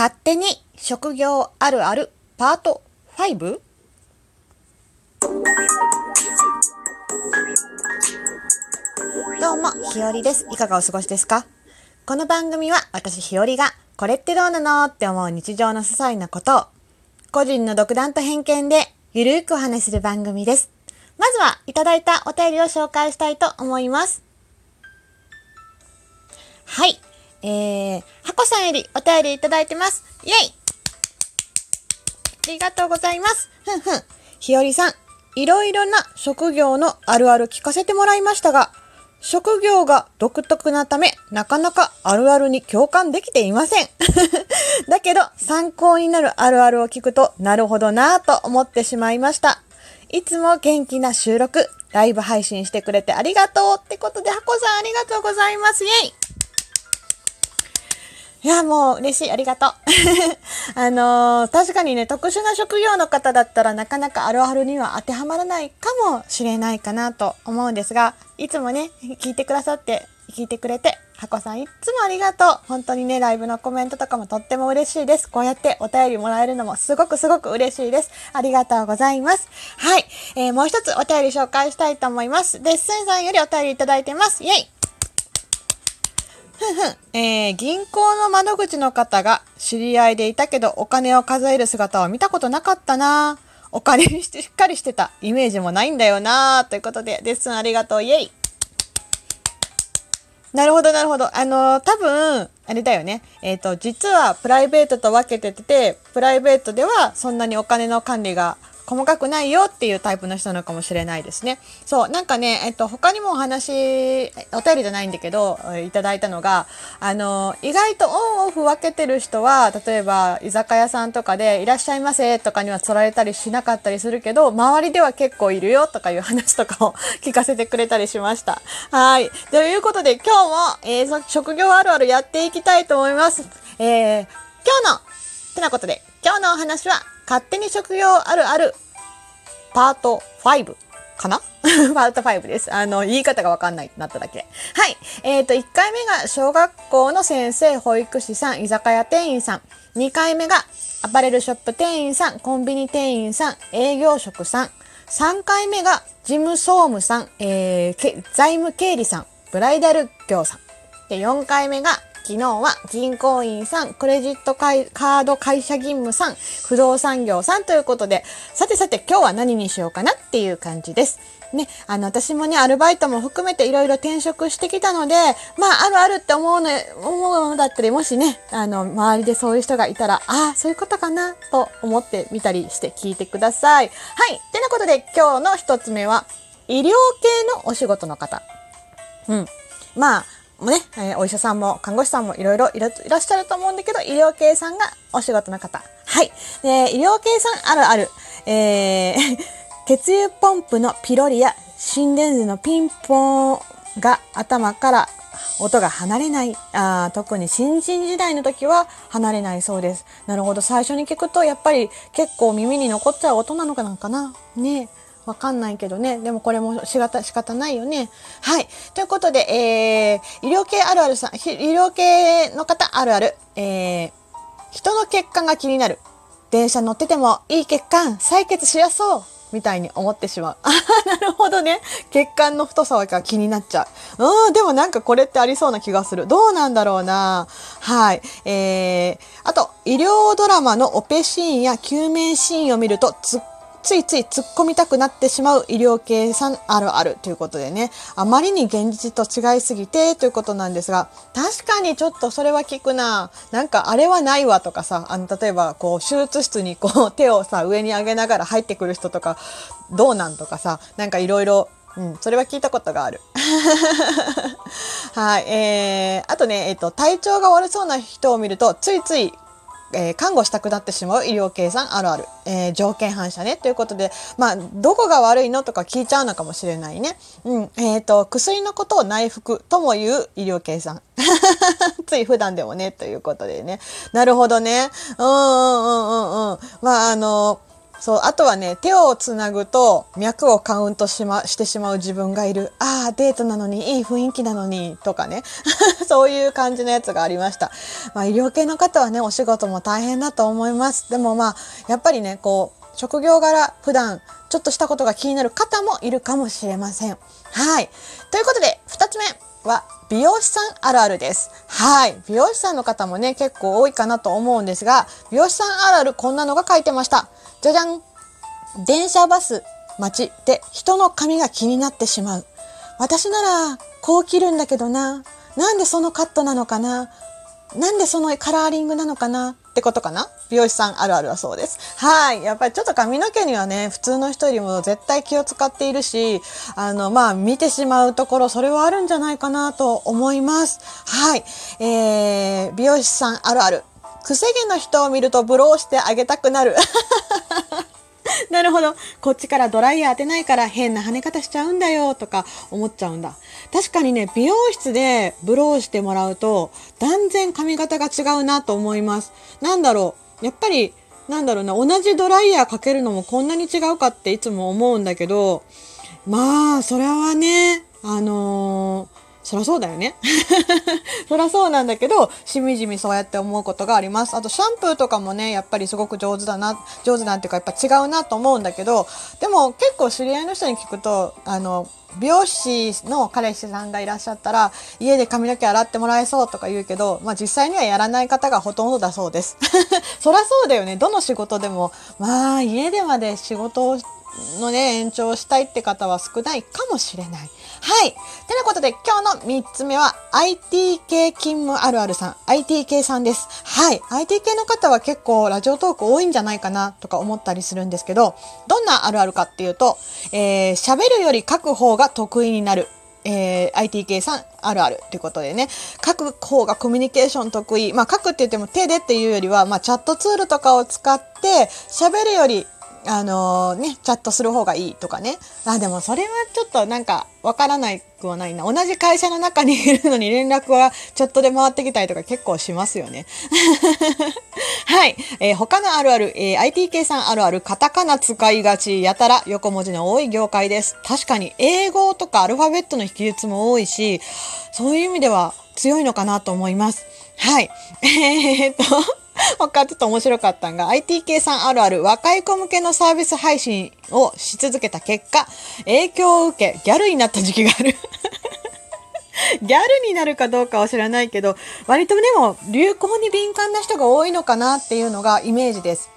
勝手に職業あるあるパート 5? どうも、ひよりです。いかがお過ごしですか？この番組は私ひよりがこれってどうなのって思う日常の些細なことを個人の独断と偏見でゆるーくお話しする番組です。まずはいただいたお便りを紹介したいと思います。はい。えー、はこさんよりお便りいただいてます。イェイありがとうございます。ふんふん。ひよりさん、いろいろな職業のあるある聞かせてもらいましたが、職業が独特なため、なかなかあるあるに共感できていません。だけど、参考になるあるあるを聞くと、なるほどなぁと思ってしまいました。いつも元気な収録、ライブ配信してくれてありがとうってことで、はこさんありがとうございます。イェイや、もう嬉しい。ありがとう。あのー確かにね、特殊な職業の方だったらなかなかあるあるには当てはまらないかもしれないかなと思うんですが、いつもね、聞いてくださって、聞いてくれて、はこさんいつもありがとう。本当にね、ライブのコメントとかもとっても嬉しいです。こうやってお便りもらえるのもすごくすごく嬉しいです。ありがとうございます。はい。えーもう一つお便り紹介したいと思います。デッセンさんよりお便りいただいてます。イェイ、えー、銀行の窓口の方が知り合いでいたけどお金を数える姿は見たことなかったな。お金にしてしっかりしてたイメージもないんだよな。ということで、デッスンありがとう、イェイ。なるほど、なるほど。あのー多分、あれだよね。えっ、と、実はプライベートと分けてて、プライベートではそんなにお金の管理が細かくないよっていうタイプの人なのかもしれないですね。そう、なんかね、えっ、と、他にもお話、お便りじゃないんだけど、えいただいたのが、あの意外とオンオフ分けてる人は、例えば、居酒屋さんとかで、いらっしゃいませとかには釣られたりしなかったりするけど、周りでは結構いるよとかいう話とかを 聞かせてくれたりしました。はい。ということで、今日も、えー職業あるあるやっていきたいと思います。えー今日の、てなことで、今日のお話は、勝手に職業あるある、パート5かな？パート5です。あの、言い方がわかんないってなっただけ。はい。えっ、と、1回目が小学校の先生、保育士さん、居酒屋店員さん。2回目がアパレルショップ店員さん、コンビニ店員さん、営業職さん。3回目が事務総務さん、えー財務経理さん、ブライダル業さん。で、4回目が、昨日は銀行員さん、クレジットカード会社勤務さん、不動産業さんということで、さてさて今日は何にしようかなっていう感じです。ね、あの、私もね、アルバイトも含めていろいろ転職してきたので、まあ、あるあるって思うの、思うのだったり、もしね、あの、周りでそういう人がいたら、ああ、そういうことかな、と思ってみたりして聞いてください。はい。てなことで今日の一つ目は、医療系のお仕事の方。うん。まあ、ね、えーお医者さんも看護師さんもいろいろいらっしゃると思うんだけど、医療系さんがお仕事の方。はい。で、医療系さんあるある。えー 血油ポンプのピロリや心電図のピンポンが頭から音が離れないあ特に新人時代の時は離れないそうですなるほど最初に聞くとやっぱり結構耳に残っちゃう音なのかなんかなねわかんないけどね。でもこれも仕方、仕方ないよね。はい。ということで、えー、医療系あるあるさん、医療系の方あるある。えー、人の血管が気になる。電車乗っててもいい血管、採血しやそう。みたいに思ってしまう。あーなるほどね。血管の太さが気になっちゃう。うん、でもなんかこれってありそうな気がする。どうなんだろうな。はい。えー、あと、医療ドラマのオペシーンや救命シーンを見ると、つついつい突っ込みたくなってしまう医療系さんあるあるということでね、あまりに現実と違いすぎてということなんですが、確かにちょっとそれは聞くな。なんかあれはないわとかさ、あの、例えばこう手術室にこう手をさ、上に上げながら入ってくる人とか、どうなんとかさ、なんかいろいろうん、それは聞いたことがある。はい、えー、あとね、えっ、と、体調が悪そうな人を見ると、ついつい、えー看護したくなってしまう医療計算あるある、えー条件反射ね。ということでまあどこが悪いのとか聞いちゃうのかもしれないね。うん。えっ、と薬のことを内服とも言う医療計算。つい普段でもね。ということでね。なるほどね。うんうんうんうんうん。まああのそう、あとはね、手をつなぐと脈をカウントしま、してしまう自分がいる。ああ、デートなのに、いい雰囲気なのに、とかね。そういう感じのやつがありました。まあ、医療系の方はね、お仕事も大変だと思います。でもまあ、やっぱりね、こう、職業柄、普段、ちょっとしたことが気になる方もいるかもしれません。はい。ということで、二つ目は、美容師さんあるあるです。はい。美容師さんの方もね、結構多いかなと思うんですが、美容師さんあるあるこんなのが書いてました。じゃじゃん電車バス待ちで人の髪が気になってしまう。私ならこう切るんだけどな。なんでそのカットなのかななんでそのカラーリングなのかなってことかな？美容師さんあるあるはそうです。はい。やっぱりちょっと髪の毛にはね、普通の人よりも絶対気を使っているし、あの、まあ、見てしまうところ、それはあるんじゃないかなと思います。はい。えー、美容師さんあるある。くせ毛の人を見るとブローしてあげたくなる。なるほど。こっちからドライヤー当てないから変な跳ね方しちゃうんだよとか思っちゃうんだ。確かにね、美容室でブローしてもらうと断然髪型が違うなと思います。なんだろう。やっぱり、なんだろうな、同じドライヤーかけるのもこんなに違うかっていつも思うんだけど、まあ、それはね、あのーそりゃそうだよね。そりゃそうなんだけど、しみじみそうやって思うことがあります。あとシャンプーとかもね、やっぱりすごく上手だな、上手なんていうかやっぱ違うなと思うんだけど、でも結構知り合いの人に聞くと、あの、美容師の彼氏さんがいらっしゃったら、家で髪の毛洗ってもらえそうとか言うけど、まあ実際にはやらない方がほとんどだそうです。そりゃそうだよね。どの仕事でも、まあ家でまで仕事をのね、延長したいって方は少ないかもしれない。はい。てなことで今日の3つ目は IT 系勤務あるあるさん、IT 系さんです。はい。IT 系の方は結構ラジオトーク多いんじゃないかなとか思ったりするんですけど、どんなあるあるかっていうと、えー、喋るより書く方が得意になる。えー、IT 系さんあるあるということでね、書く方がコミュニケーション得意。まあ書くって言っても手でっていうよりは、まあチャットツールとかを使って喋るよりあの、ね、チャットする方がいいとかね。あ、でもそれはちょっとなんかわからないくはないな。同じ会社の中にいるのに連絡はチャットで回ってきたりとか結構しますよね。はい。えー、他のあるある、えー、IT 系さんあるある、カタカナ使いがち、やたら横文字の多い業界です。確かに英語とかアルファベットの比率も多いし、そういう意味では強いのかなと思います。はい。えー、っと、他ちょっと面白かったんが、IT 系さんあるある若い子向けのサービス配信をし続けた結果、影響を受け、ギャルになった時期がある。ギャルになるかどうかは知らないけど、割とでも流行に敏感な人が多いのかなっていうのがイメージです。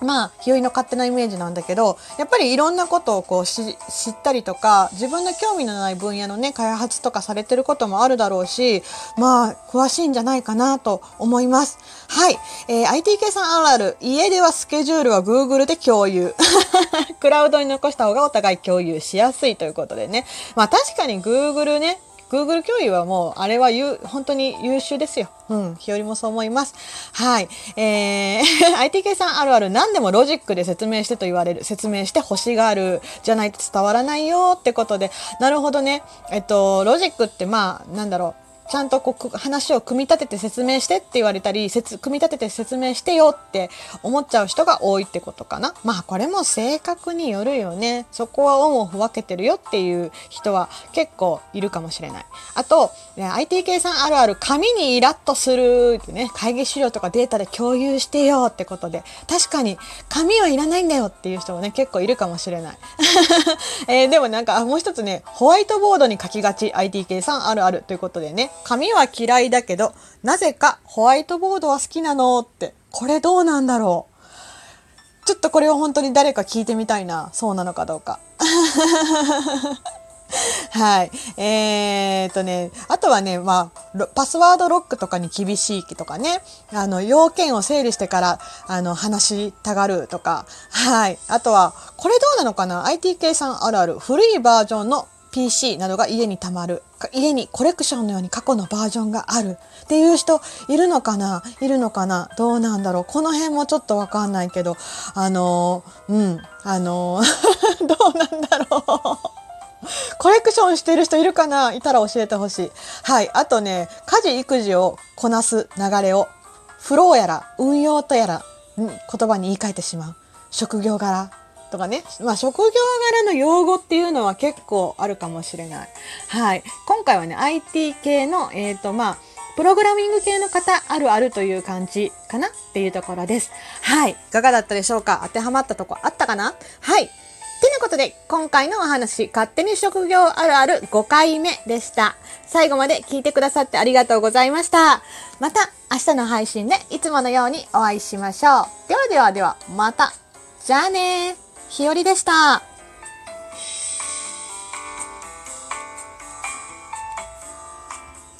まあ、ひよいの勝手なイメージなんだけど、やっぱりいろんなことをこう知ったりとか、自分の興味のない分野のね、開発とかされてることもあるだろうし、まあ、詳しいんじゃないかなと思います。はい。えー、IT 系さんあるある、家ではスケジュールは Google で共有。クラウドに残した方がお互い共有しやすいということでね。まあ確かに Google ね、Google 教諭はもう、あれは本当に優秀ですよ。うん、日和もそう思います。はい。えー、ITK さんあるある何でもロジックで説明してと言われる。説明して欲しがる。じゃないと伝わらないよってことで。なるほどね。えっと、ロジックってまあ、なんだろう。ちゃんとこう話を組み立てて説明してって言われたり、組み立てて説明してよって思っちゃう人が多いってことかな。まあこれも性格によるよね。そこはオンオフ分けてるよっていう人は結構いるかもしれない。あと、IT 系さんあるある紙にイラッとするってね、会議資料とかデータで共有してよってことで、確かに紙はいらないんだよっていう人もね、結構いるかもしれない。えー、でもなんか、もう一つね、ホワイトボードに書きがち IT 系さんあるあるということでね、紙は嫌いだけど、なぜかホワイトボードは好きなのって、これどうなんだろう？ちょっとこれを本当に誰か聞いてみたいな。そうなのかどうか。はい。えー、っとね、あとはね、まあ、パスワードロックとかに厳しいとかね、あの、要件を整理してから、あの、話したがるとか、はい。あとは、これどうなのかな ?IT 系さんあるある、古いバージョンの PC などが家に溜まる。家にコレクションのように過去のバージョンがあるっていう人いるのかな？いるのかな？どうなんだろう？この辺もちょっとわかんないけど、あのー、うん、あのー、どうなんだろう？コレクションしてる人いるかな？いたら教えてほしい。はい。あとね、家事育児をこなす流れを、フローやら運用とやらうん言葉に言い換えてしまう。職業柄とかね。まあ、職業柄の用語っていうのは結構あるかもしれない。はい。今回はね、IT 系の、えっ、ー、と、まあ、プログラミング系の方あるあるという感じかなっていうところです。はい。いかがだったでしょうか？当てはまったとこあったかな？はい。てなことで、今回のお話、勝手に職業あるある5回目でした。最後まで聞いてくださってありがとうございました。また明日の配信でいつものようにお会いしましょう。ではではでは、また。じゃあねひよりでした。